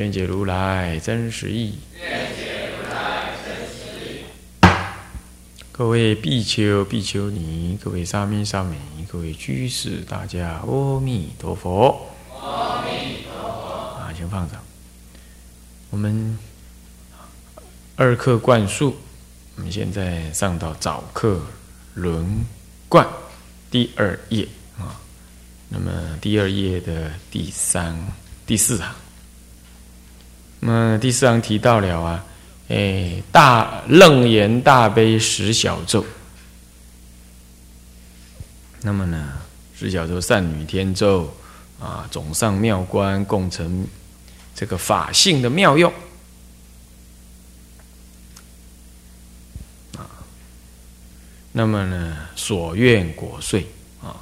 愿解如来真实义。各位比丘、比丘尼，各位沙弥、沙弥，各位居士，大家阿弥陀佛。阿弥陀佛。啊，请放上。我们二课灌输，我们现在上到早课轮灌第二页啊。那么第二页的第三、第四行。那么第四行提到了啊，哎，大楞严大悲十小咒。那么呢，十小咒善女天咒啊，总上妙观共成这个法性的妙用啊。那么呢，所愿果遂啊，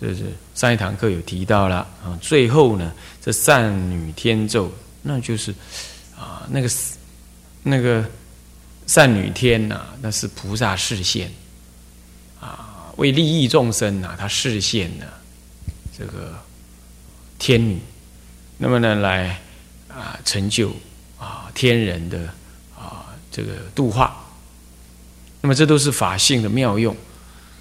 就是上一堂课有提到了啊。最后呢，这善女天咒。那就是啊，那个那个善女天呐，那是菩萨示现啊，为利益众生呐，他示现的这个天女，那么呢，来啊成就啊天人的啊这个度化，那么这都是法性的妙用。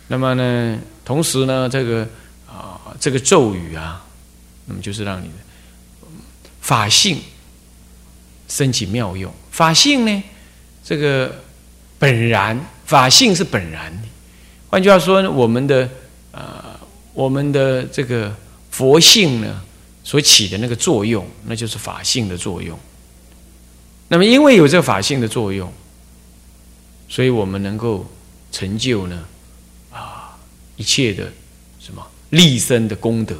那么呢，同时呢，这个啊这个咒语啊，那么就是让你。法性升起妙用，法性呢？这个本然法性是本然的。换句话说，我们的呃，我们的这个佛性呢，所起的那个作用，那就是法性的作用。那么，因为有这个法性的作用，所以我们能够成就呢啊一切的什么立身的功德。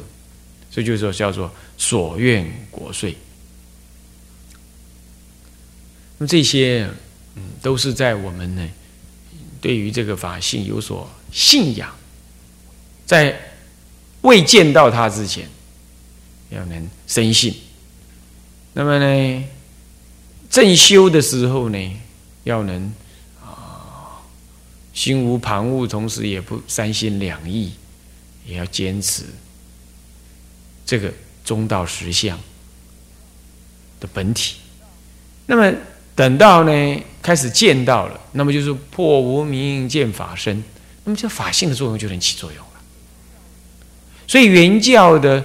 所以就是说，叫做。所愿国税，那么这些，嗯，都是在我们呢，对于这个法性有所信仰，在未见到他之前，要能深信。那么呢，正修的时候呢，要能啊，心无旁骛，同时也不三心两意，也要坚持这个。中道实相的本体，那么等到呢开始见到了，那么就是破无明见法身，那么这法性的作用就能起作用了。所以原教的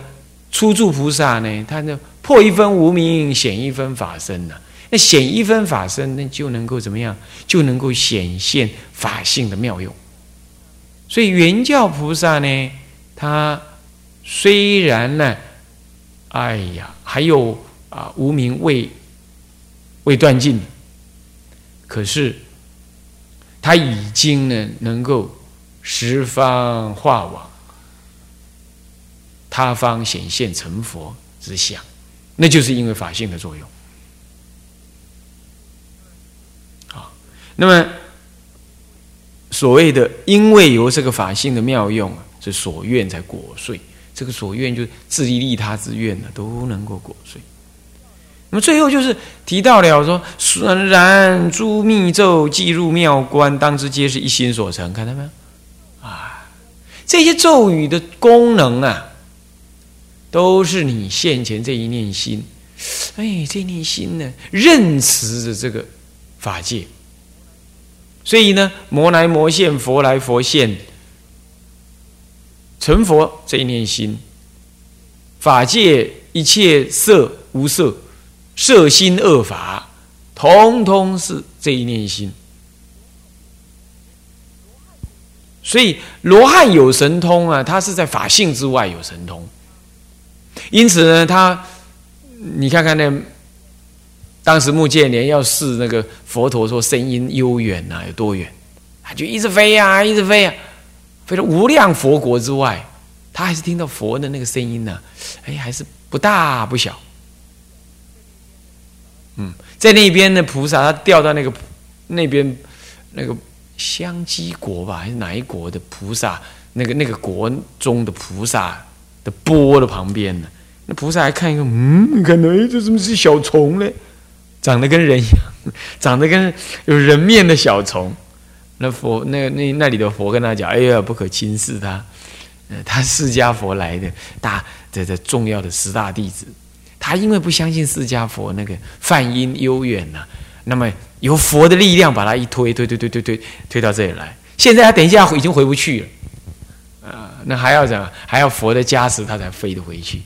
初住菩萨呢，他那破一分无明显一分法身呢，那显一分法身，那就能够怎么样？就能够显现法性的妙用。所以原教菩萨呢，他虽然呢。哎呀，还有啊，无名未未断尽，可是他已经呢，能够十方化往他方显现成佛之相，那就是因为法性的作用。啊，那么所谓的因为有这个法性的妙用啊，是所愿才果遂。这个所愿就是自利利他之愿呢，都能够果遂。那么最后就是提到了说：“虽然诸密咒记入妙观，当知皆是一心所成。”看到没有？啊，这些咒语的功能啊，都是你现前这一念心。哎，这念心呢，认持着这个法界。所以呢，魔来魔现，佛来佛现。成佛这一念心，法界一切色无色，色心恶法，通通是这一念心。所以罗汉有神通啊，他是在法性之外有神通。因此呢，他你看看那当时目犍连要试那个佛陀说声音悠远呐，有多远？他就一直飞呀，一直飞呀。飞到无量佛国之外，他还是听到佛的那个声音呢。哎，还是不大不小。嗯，在那边的菩萨，他掉到那个那边那个香积国吧，还是哪一国的菩萨？那个那个国中的菩萨的钵的旁边呢？那菩萨还看一个，嗯，看到哎，这怎么是小虫呢？长得跟人一样，长得跟有人面的小虫。那佛那那那里的佛跟他讲：“哎呀，不可轻视他，呃，他释迦佛来的大这这重要的十大弟子。他因为不相信释迦佛那个梵音悠远呐，那么由佛的力量把他一推，推推推推推推到这里来。现在他等一下已经回不去了，啊，那还要怎么？还要佛的加持，他才飞得回去。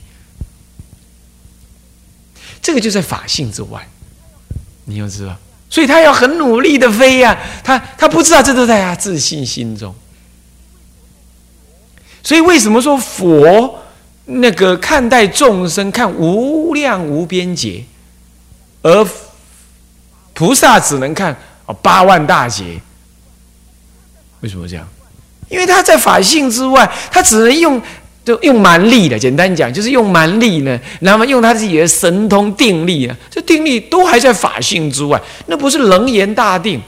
这个就在法性之外，你要知道。”所以他要很努力的飞呀，他他不知道这都在他自信心中。所以为什么说佛那个看待众生看无量无边劫，而菩萨只能看哦八万大劫？为什么这样？因为他在法性之外，他只能用。就用蛮力的，简单讲就是用蛮力呢，那么用他自己的神通定力啊，这定力都还在法性之外，那不是楞严大定，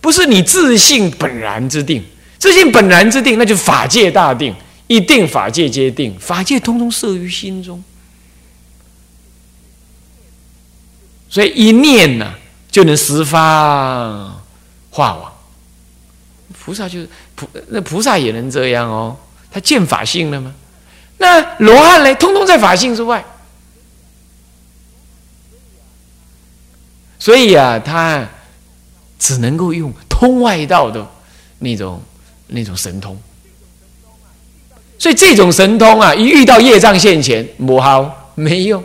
不是你自信本然之定，自信本然之定，那就法界大定，一定法界皆定，法界通通摄于心中，所以一念呢就能十方化网，菩萨就是菩那菩萨也能这样哦，他见法性了吗？那罗汉呢？通通在法性之外，所以啊，他只能够用通外道的那种那种神通。所以这种神通啊，一遇到业障现前，母好没用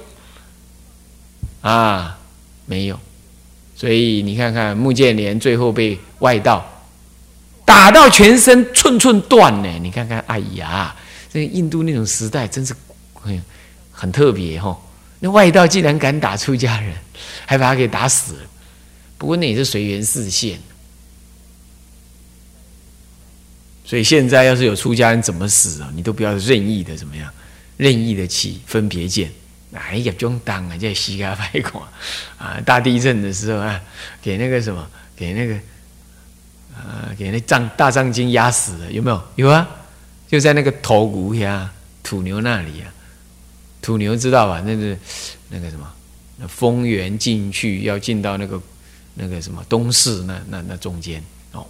啊，没有。所以你看看穆建连最后被外道打到全身寸寸断呢。你看看，哎呀！那印度那种时代真是很很特别哈！那外道竟然敢打出家人，还把他给打死了。不过那也是随缘视线。所以现在要是有出家人怎么死啊？你都不要任意的怎么样，任意的起分别见。哎呀，中当啊，叫膝盖拍垮啊！大地震的时候啊，给那个什么，给那个啊，给那藏大藏经压死了，有没有？有啊。就在那个头骨呀，土牛那里啊，土牛知道吧？那是那个什么，那丰原进去要进到那个那个什么东市那那那中间哦，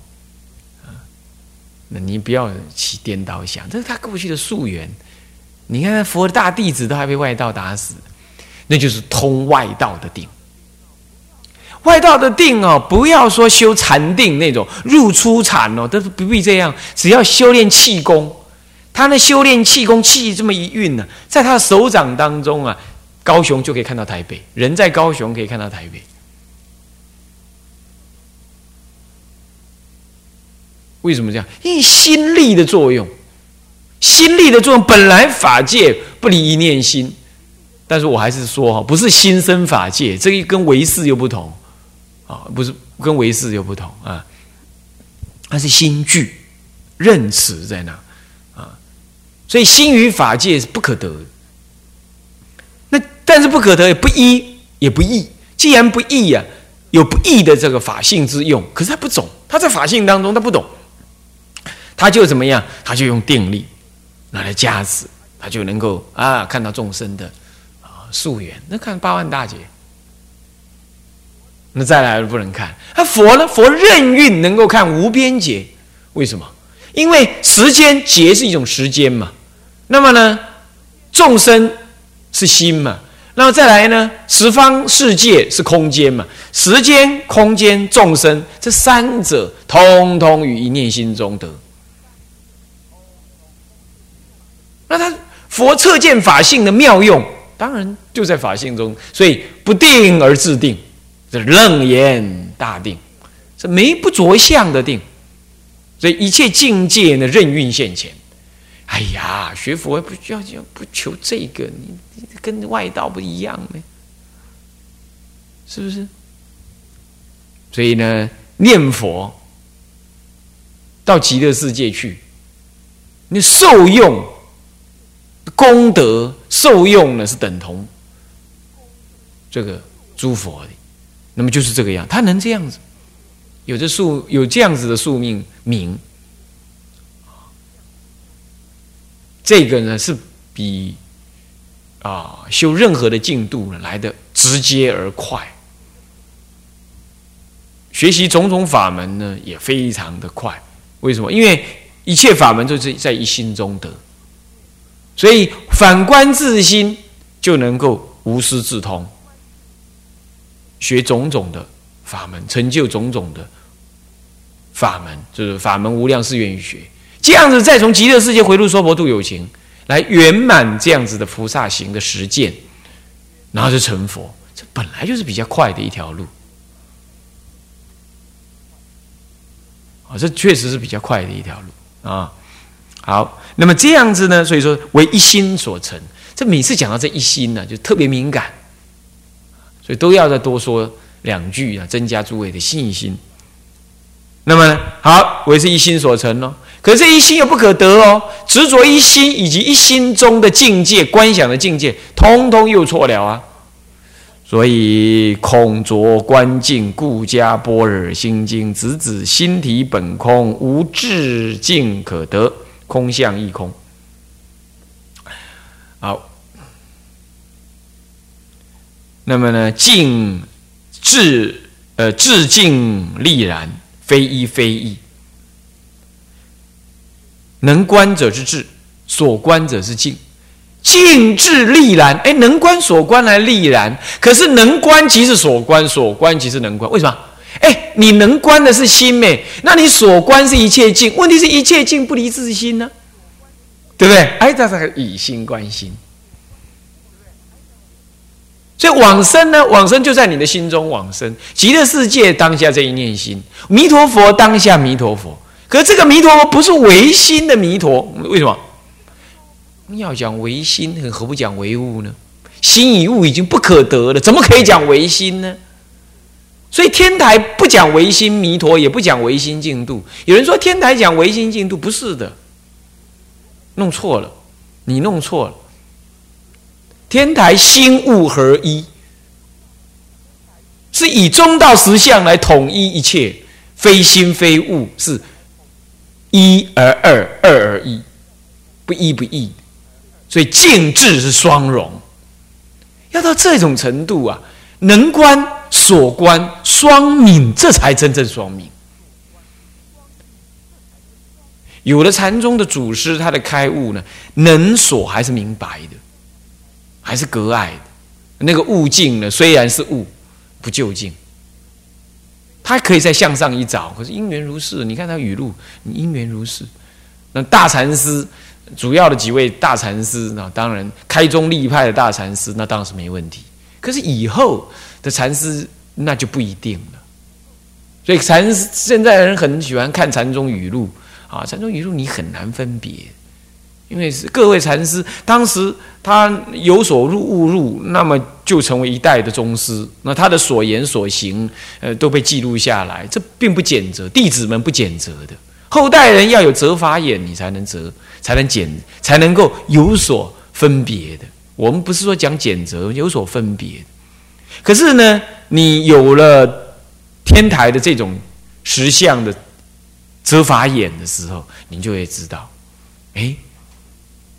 啊，那你不要起颠倒想，这是他过去的溯源。你看佛的大弟子都还被外道打死，那就是通外道的定。外道的定哦，不要说修禅定那种入出禅哦，都是不必这样，只要修炼气功。他那修炼气功，气这么一运呢，在他的手掌当中啊，高雄就可以看到台北。人在高雄可以看到台北，为什么这样？因为心力的作用，心力的作用本来法界不离一念心，但是我还是说哈，不是心生法界，这个跟唯识又不同啊，不是跟唯识又不同啊，它是心具认识在那。所以心与法界是不可得，那但是不可得也不依也不义。既然不义呀，有不义的这个法性之用，可是他不懂，他在法性当中他不懂，他就怎么样？他就用定力拿来加持，他就能够啊看到众生的啊溯源。那看八万大劫，那再来不能看。那佛呢？佛任运能够看无边劫，为什么？因为时间劫是一种时间嘛。那么呢，众生是心嘛？那么再来呢，十方世界是空间嘛？时间、空间、众生这三者，通通于一念心中得。那他佛测见法性的妙用，当然就在法性中，所以不定而自定，这楞严大定，这没不着相的定，所以一切境界呢，任运现前。哎呀，学佛不需要不求这个，你跟外道不一样呢，是不是？所以呢，念佛到极乐世界去，你受用功德受用呢是等同这个诸佛的，那么就是这个样，他能这样子，有这宿有这样子的宿命名，这个呢是比啊修任何的进度呢来的直接而快，学习种种法门呢也非常的快，为什么？因为一切法门都是在一心中得。所以反观自心，就能够无师自通，学种种的法门，成就种种的法门，就是法门无量是愿意学。这样子再从极乐世界回入娑婆度有情，来圆满这样子的菩萨行的实践，然后就成佛。这本来就是比较快的一条路啊，这确实是比较快的一条路啊。好，那么这样子呢？所以说为一心所成。这每次讲到这一心呢，就特别敏感，所以都要再多说两句啊，增加诸位的信心。那么好，为是一心所成哦。可是这一心又不可得哦，执着一心以及一心中的境界、观想的境界，通通又错了啊。所以空着观境，故加般若心经，直指心体本空，无智境可得。空相亦空，好。那么呢，静智呃，智静力然，非一非一。能观者之智，所观者是静。静智力然，哎，能观所观来力然。可是能观即是所观，所观即是能观。为什么？哎，你能观的是心没？那你所观是一切境，问题是一切境不离自心呢，对不对？哎，这是以心观心，所以往生呢，往生就在你的心中往生。极乐世界当下这一念心，弥陀佛当下弥陀佛。可这个弥陀不是唯心的弥陀，为什么？要讲唯心，何不讲唯物呢？心与物已经不可得了，怎么可以讲唯心呢？所以天台不讲唯心弥陀，也不讲唯心净土。有人说天台讲唯心净土，不是的，弄错了，你弄错了。天台心物合一，是以中道实相来统一一切，非心非物，是一而二，二而一，不一不异。所以静智是双融，要到这种程度啊，能观。所观双敏，这才真正双敏。有了禅宗的祖师，他的开悟呢，能所还是明白的，还是隔碍的。那个悟境呢，虽然是悟，不究竟。他可以再向上一找，可是因缘如是。你看他语录，因缘如是。那大禅师，主要的几位大禅师，那当然开宗立派的大禅师，那当然是没问题。可是以后。的禅师那就不一定了，所以禅现在人很喜欢看禅宗语录啊，禅宗语录你很难分别，因为是各位禅师当时他有所入悟入，那么就成为一代的宗师，那他的所言所行呃都被记录下来，这并不简责，弟子们不简责的，后代人要有责法眼，你才能责，才能减，才能够有所分别的。我们不是说讲减责，有所分别。可是呢，你有了天台的这种实相的遮法眼的时候，你就会知道，哎，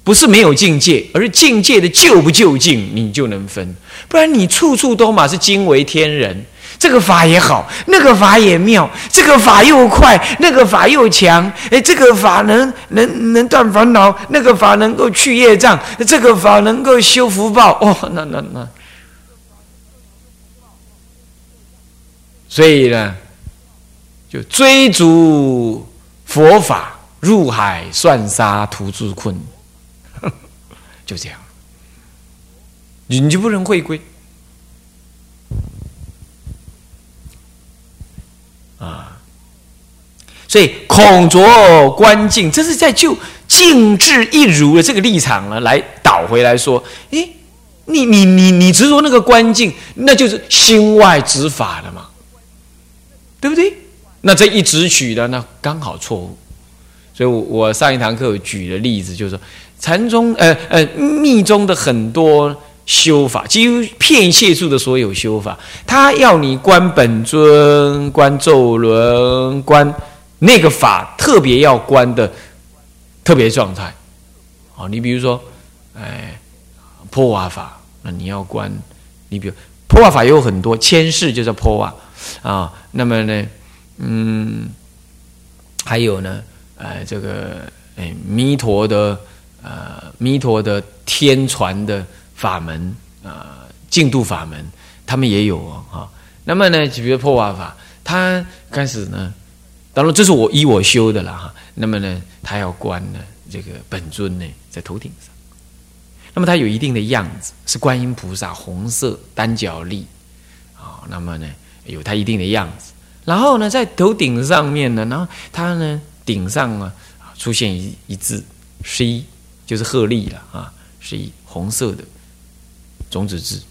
不是没有境界，而是境界的就不就近，你就能分。不然你处处都嘛是惊为天人，这个法也好，那个法也妙，这个法又快，那个法又强，哎，这个法能能能断烦恼，那个法能够去业障，这个法能够修福报，哦，那那那。所以呢，就追逐佛法，入海算沙，徒自困，就这样，你就不能回归啊！所以孔卓观境，这是在就静智一如的这个立场呢，来倒回来说：，诶，你你你你执着那个观境，那就是心外之法了嘛。对不对？那这一直取的，那刚好错误。所以，我我上一堂课举的例子就是说，禅宗呃呃密宗的很多修法，几乎片切处的所有修法，他要你观本尊、观咒轮、观那个法，特别要观的特别状态。哦，你比如说，哎，破瓦法，那你要观，你比如破瓦法有很多，千世就叫破瓦啊。那么呢，嗯，还有呢，呃，这个哎弥陀的呃弥陀的天传的法门啊，净土法门，他们也有哦哈。那么呢，就比如破瓦法，他开始呢，当然这是我依我修的了哈。那么呢，他要观呢。这个本尊呢，在头顶上，那么他有一定的样子，是观音菩萨红色单脚立啊。那么呢，有他一定的样子。然后呢，在头顶上面呢，然后它呢，顶上呢，出现一一字“十就是鹤立了啊，是以红色的种子字。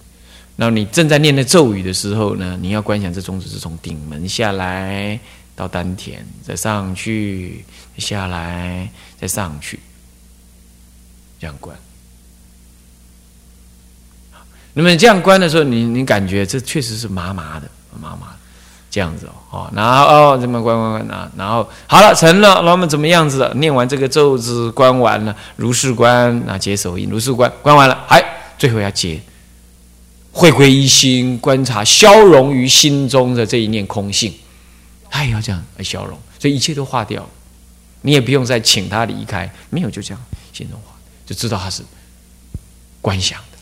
那你正在念的咒语的时候呢，你要观想这种子是从顶门下来。到丹田，再上去，下来，再上去，这样关。那么这样关的时候，你你感觉这确实是麻麻的，麻麻的，这样子哦，哦，然后哦，这么关关关啊，然后好了，成了，那么怎么样子？念完这个咒子，关完了，如是观，那解手印，如是观，关完了，哎最后要解，会归一心，观察消融于心中的这一念空性。他也要这样来消融，所以一切都化掉，你也不用再请他离开，没有就这样心中化，就知道他是观想的，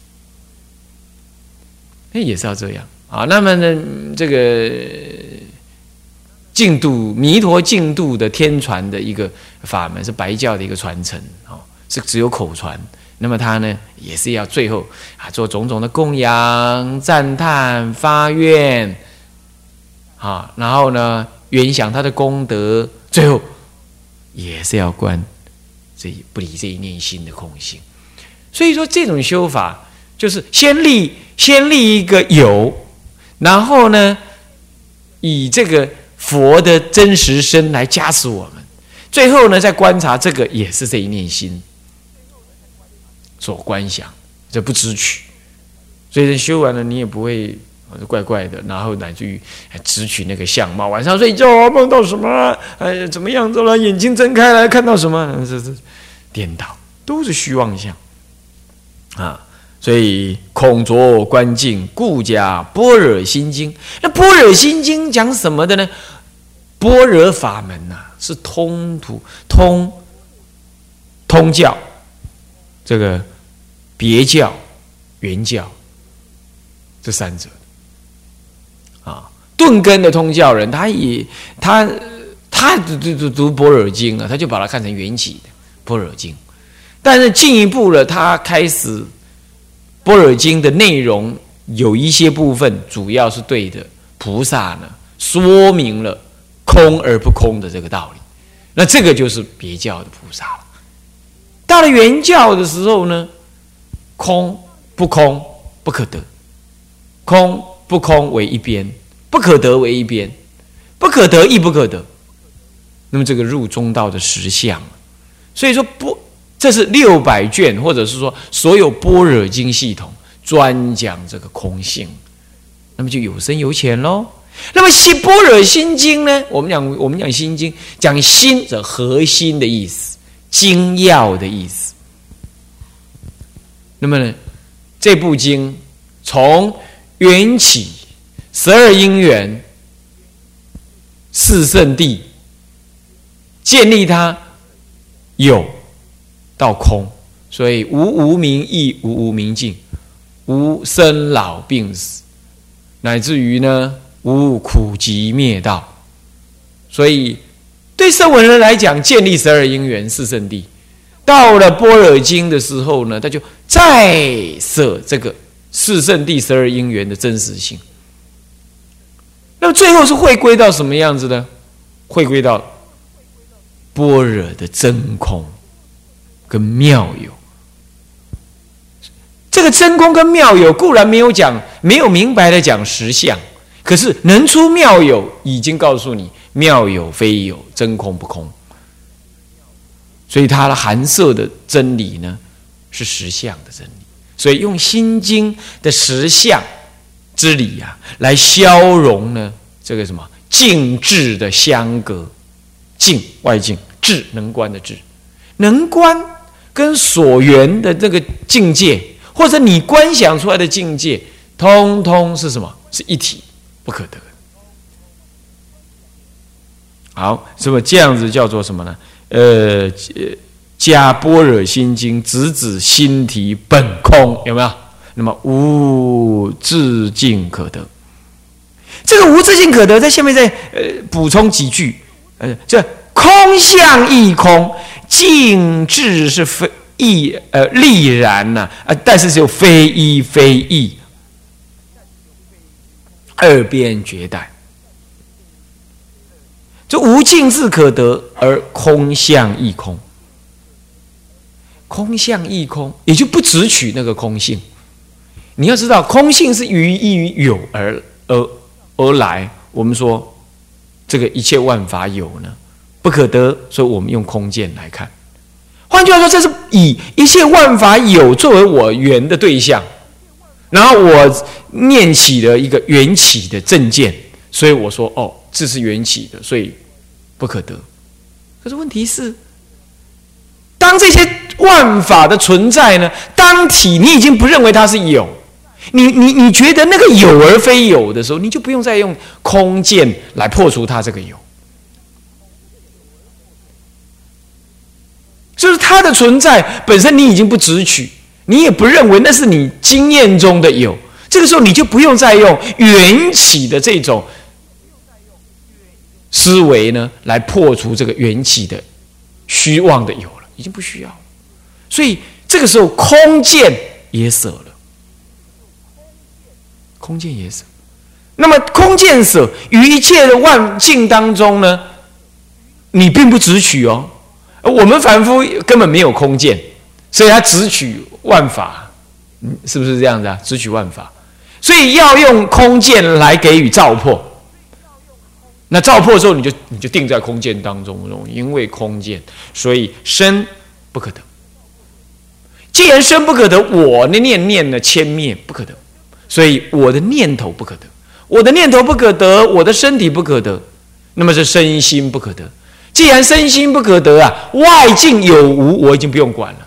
那也是要这样啊。那么呢，这个净度弥陀净度的天传的一个法门是白教的一个传承哦，是只有口传。那么他呢，也是要最后啊做种种的供养、赞叹、发愿啊，然后呢。原想他的功德，最后也是要观这不离这一念心的空性。所以说，这种修法就是先立先立一个有，然后呢，以这个佛的真实身来加持我们，最后呢，再观察这个也是这一念心所观想，这不知取。所以修完了，你也不会。怪怪的，然后乃至于直取那个相貌。晚上睡觉梦到什么？哎，怎么样子了？眼睛睁开来看到什么？这这颠倒，都是虚妄相啊！所以孔卓观境，故加般若心经。那般若心经讲什么的呢？般若法门呐，是通途通通教，这个别教、原教这三者啊。顿根的通教人，他也他他读读读读《般若经》啊，他就把它看成缘起的《般若经》。但是进一步了，他开始《般若经》的内容有一些部分，主要是对的菩萨呢，说明了空而不空的这个道理。那这个就是别教的菩萨了。到了原教的时候呢，空不空不可得，空不空为一边。不可得为一边，不可得亦不可得。那么这个入中道的实相，所以说不，这是六百卷，或者是说所有般若经系统专讲这个空性，那么就有深有浅喽。那么心般若心经呢？我们讲我们讲心经，讲心的核心的意思，精要的意思。那么呢，这部经从缘起。十二因缘，四圣地建立它有到空，所以无无明亦无无明尽，无生老病死，乃至于呢无苦集灭道。所以对圣文人来讲，建立十二因缘四圣地，到了般若经的时候呢，他就再设这个四圣地十二因缘的真实性。那么最后是会归到什么样子呢？会归到般若的真空跟妙有。这个真空跟妙有固然没有讲，没有明白的讲实相，可是能出妙有，已经告诉你妙有非有，真空不空。所以它的含摄的真理呢，是实相的真理。所以用《心经》的实相之理呀，来消融呢这个什么静智的相隔，静外境，智能观的智，能观跟所缘的这个境界，或者你观想出来的境界，通通是什么？是一体，不可得。好，是不这样子叫做什么呢？呃，加般若心经直指心体本空，有没有？那么无自境可得。这个无自境可得，在下面再呃补充几句。呃，这空相亦空，静智是非亦呃力然呢啊，但是就非一非异，二边绝代。这无尽智可得，而空相亦空。空相亦空，也就不只取那个空性。你要知道，空性是于一于有而而而来。我们说，这个一切万法有呢，不可得，所以我们用空见来看。换句话说，这是以一切万法有作为我缘的对象，然后我念起了一个缘起的正见，所以我说，哦。这是缘起的，所以不可得。可是问题是，当这些万法的存在呢？当体你已经不认为它是有，你你你觉得那个有而非有的时候，你就不用再用空见来破除它这个有。就是它的存在本身，你已经不直取，你也不认为那是你经验中的有。这个时候，你就不用再用缘起的这种。思维呢，来破除这个缘起的虚妄的有了，已经不需要，所以这个时候空见也舍了，空见也舍。那么空见舍于一切的万境当中呢，你并不直取哦。我们凡夫根本没有空见，所以他直取万法，嗯，是不是这样子啊？直取万法，所以要用空见来给予照破。那照破之后，你就你就定在空间当中，因为空间，所以身不可得。既然身不可得，我的念念呢千灭不可得，所以我的念头不可得，我的念头不可得，我的身体不可得，那么是身心不可得。既然身心不可得啊，外境有无我已经不用管了，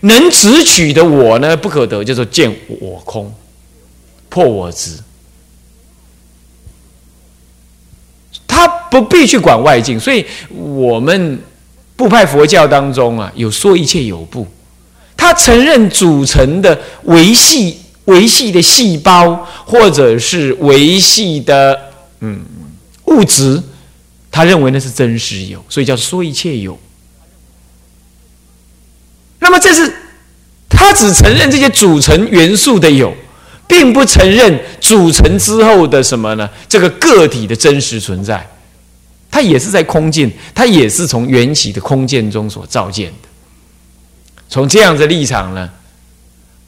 能直取的我呢不可得，叫做见我空，破我执。他不必去管外境，所以我们部派佛教当中啊，有说一切有部，他承认组成的维系维系的细胞，或者是维系的嗯物质，他认为那是真实有，所以叫说一切有。那么这是他只承认这些组成元素的有。并不承认组成之后的什么呢？这个个体的真实存在，它也是在空间，它也是从缘起的空间中所造建的。从这样的立场呢，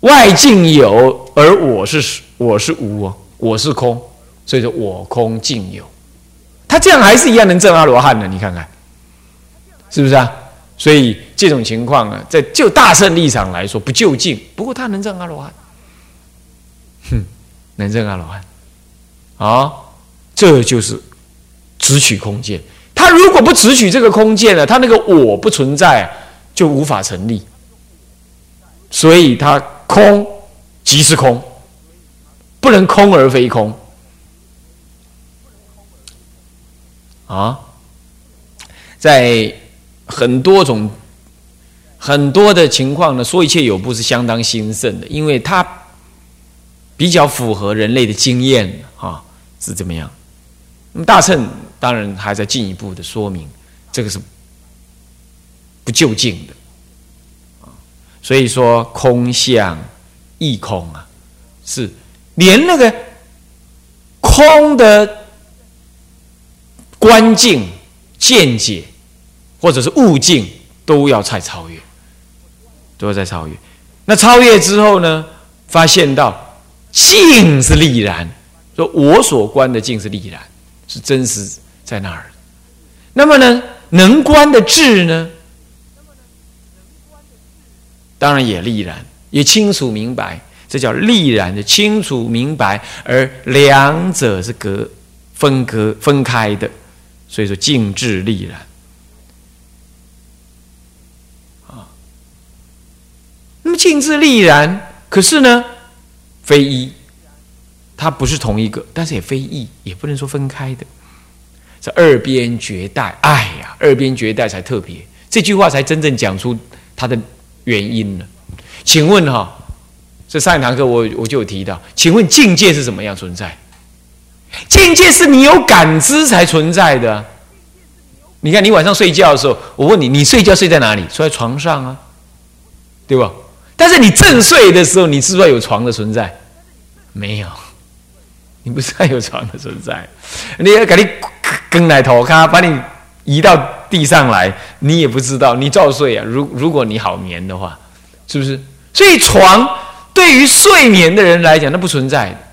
外境有，而我是我是无，我是空，所以说我空境有。他这样还是一样能证阿罗汉的，你看看，是不是啊？所以这种情况啊，在就大圣立场来说不就近，不过他能证阿罗汉。哼，能证阿罗汉，啊，这就是直取空间。他如果不直取这个空间呢，他那个我不存在，就无法成立。所以他空即是空，不能空而非空。啊，在很多种很多的情况呢，说一切有部是相当兴盛的，因为他。比较符合人类的经验啊，是怎么样？那么大乘当然还在进一步的说明，这个是不就近的啊。所以说空相亦空啊，是连那个空的观境、见解或者是悟境都要再超越，都要再超越。那超越之后呢，发现到。静是力然，说我所观的静是力然，是真实在那儿。那么呢，能观的智呢，当然也立然，也清楚明白，这叫立然的清楚明白，而两者是隔分隔分开的，所以说静智立然么静智立然，可是呢，非一，它不是同一个，但是也非异，也不能说分开的。这二边绝代，哎呀，二边绝代才特别，这句话才真正讲出它的原因了。请问哈，这上一堂课我我就有提到，请问境界是怎么样存在？境界是你有感知才存在的。你看，你晚上睡觉的时候，我问你，你睡觉睡在哪里？睡在床上啊，对吧？但是你正睡的时候，你知不知道有床的存在？没有，你不知道有床的存在，你要赶紧。跟来头看把你移到地上来，你也不知道，你照睡啊。如如果你好眠的话，是不是？所以床对于睡眠的人来讲，那不存在。